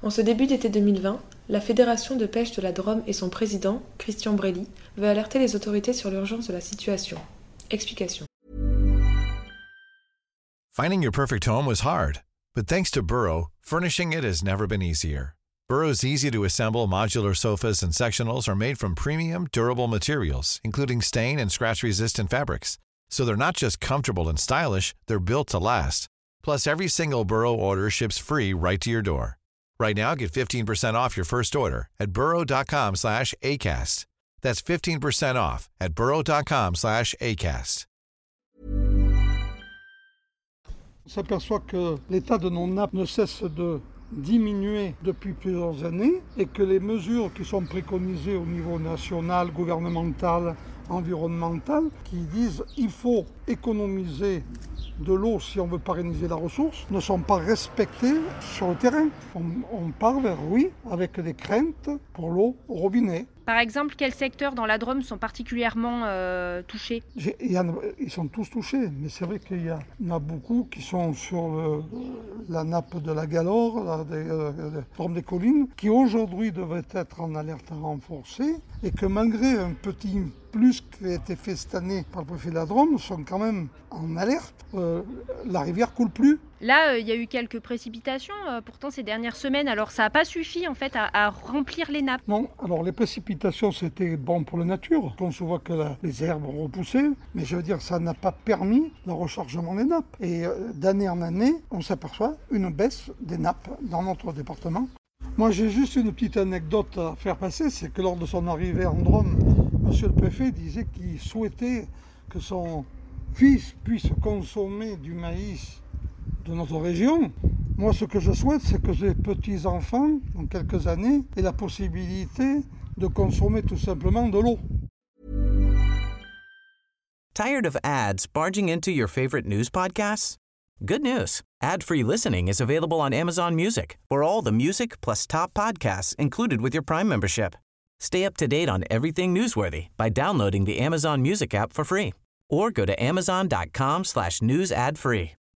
En ce début d'été 2020, la Fédération de pêche de la Drôme et son président, Christian Brelly, veut alerter les autorités sur l'urgence de la situation. Explication. Finding your perfect home was hard, but thanks to Burrow, furnishing it has never been easier. Burrow's easy to assemble modular sofas and sectionals are made from premium, durable materials, including stain and scratch resistant fabrics. So they're not just comfortable and stylish, they're built to last. Plus, every single Burrow order ships free right to your door. Right now, get 15% off your first order at burrow.com slash ACAST. That's 15% off at burrow.com slash ACAST. On s'aperçoit que l'état de nos nappes ne cesse de diminuer depuis plusieurs années et que les mesures qui sont préconisées au niveau national, gouvernemental, environnemental, qui disent il faut économiser de l'eau si on veut pérenniser la ressource, ne sont pas respectées sur le terrain. On, part vers oui avec des craintes pour l'eau au robinet. Par exemple, quels secteurs dans la Drôme sont particulièrement euh, touchés? Y en Ils sont tous touchés, mais c'est vrai qu'il y, en a beaucoup qui sont sur le- la nappe de la Galore, la, des, euh, des Drôme des collines, qui aujourd'hui devraient être en alerte renforcée, et que malgré un petit plus qui a été fait cette année par le préfet de la Drôme, sont quand même en alerte. Euh, la rivière coule plus. Là, euh, il y a eu quelques précipitations euh, pourtant ces dernières semaines, alors ça n'a pas suffi en fait à, à remplir les nappes. Non, alors les précipitations c'était bon pour la nature. On se voit que les herbes ont repoussé, mais je veux dire ça n'a pas permis le rechargement des nappes. Et euh, d'année en année, on s'aperçoit une baisse des nappes dans notre département. Moi j'ai juste une petite anecdote à faire passer, c'est que lors de son arrivée en Drôme, monsieur le préfet disait qu'il souhaitait que son fils puisse consommer du maïs de notre région. Moi, ce que je souhaite, c'est que les petits-enfants, dans quelques années, aient la possibilité de consommer tout simplement de l'eau. Tired of ads barging into your favorite news podcasts? Good news. Ad-free listening is available on Amazon Music for all the music plus top podcasts included with your Prime membership. Stay up to date on everything newsworthy by downloading the Amazon Music app for free or go to amazon.com slash news ad free.